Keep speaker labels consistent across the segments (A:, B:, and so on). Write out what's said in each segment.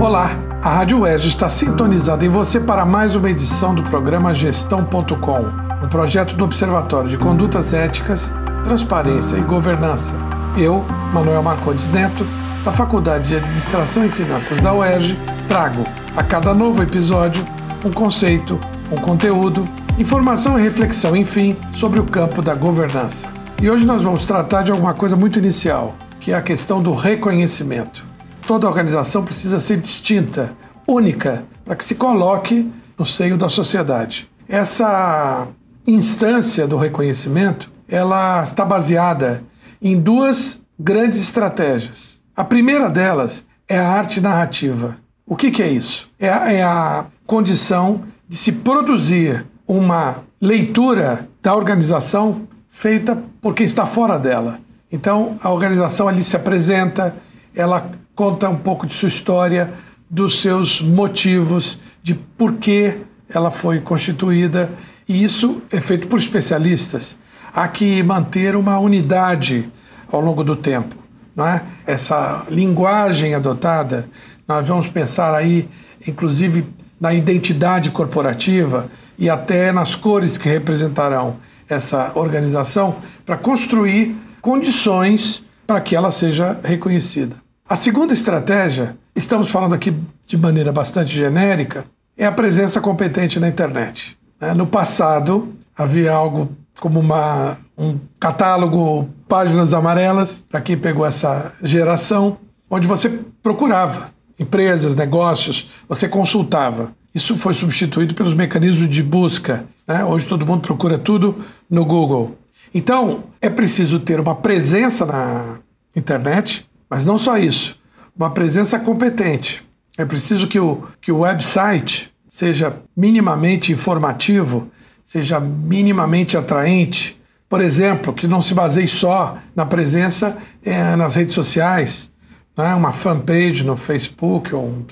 A: Olá, a Rádio UERJ está sintonizada em você para mais uma edição do programa Gestão.com, um projeto do Observatório de Condutas Éticas, Transparência e Governança. Eu, Manuel Marcondes Neto, da Faculdade de Administração e Finanças da UERJ, trago a cada novo episódio um conceito, um conteúdo, informação e reflexão, enfim, sobre o campo da governança. E hoje nós vamos tratar de alguma coisa muito inicial, que é a questão do reconhecimento. Toda organização precisa ser distinta, única, para que se coloque no seio da sociedade. Essa instância do reconhecimento, ela está baseada em duas grandes estratégias. A primeira delas é a arte narrativa. O que, que é isso? É a, é a condição de se produzir uma leitura da organização feita por quem está fora dela. Então, a organização ali se apresenta, ela conta um pouco de sua história, dos seus motivos, de por que ela foi constituída, e isso é feito por especialistas. Há que manter uma unidade ao longo do tempo. Não é? Essa linguagem adotada, nós vamos pensar aí, inclusive, na identidade corporativa e até nas cores que representarão essa organização, para construir condições para que ela seja reconhecida. A segunda estratégia, estamos falando aqui de maneira bastante genérica, é a presença competente na internet. Né? No passado, havia algo como uma, um catálogo, páginas amarelas, para quem pegou essa geração, onde você procurava empresas, negócios, você consultava. Isso foi substituído pelos mecanismos de busca. Né? Hoje todo mundo procura tudo no Google. Então, é preciso ter uma presença na internet, mas não só isso, uma presença competente. É preciso que o, que o website seja minimamente informativo, seja minimamente atraente. Por exemplo, que não se baseie só na presença é, nas redes sociais, né? uma fanpage no Facebook ou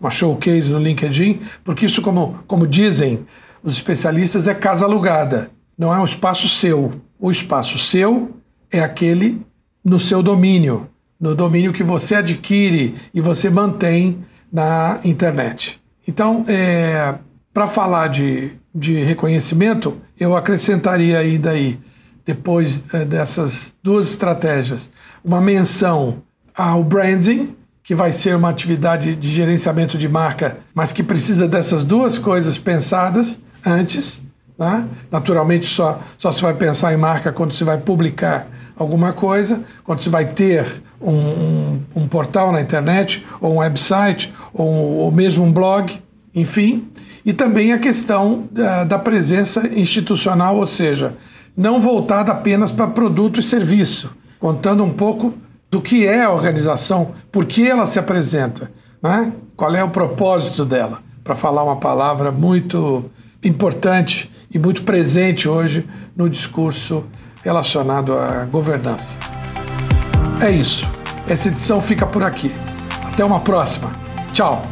A: uma showcase no LinkedIn, porque isso, como, como dizem os especialistas, é casa alugada, não é um espaço seu. O espaço seu é aquele no seu domínio, no domínio que você adquire e você mantém na internet. Então, é, para falar de, de reconhecimento, eu acrescentaria aí daí, depois é, dessas duas estratégias, uma menção ao branding, que vai ser uma atividade de gerenciamento de marca, mas que precisa dessas duas coisas pensadas antes. Né? Naturalmente, só, só se vai pensar em marca quando se vai publicar alguma coisa, quando se vai ter um, um, um portal na internet, ou um website, ou, ou, mesmo um blog, enfim. E também a questão da, da presença institucional, ou seja, não voltada apenas para produto e serviço, contando um pouco do que é a organização, por que ela se apresenta, né? qual é o propósito dela, para falar uma palavra muito importante e muito presente hoje no discurso relacionado à governança. É isso. Essa edição fica por aqui. Até uma próxima. Tchau.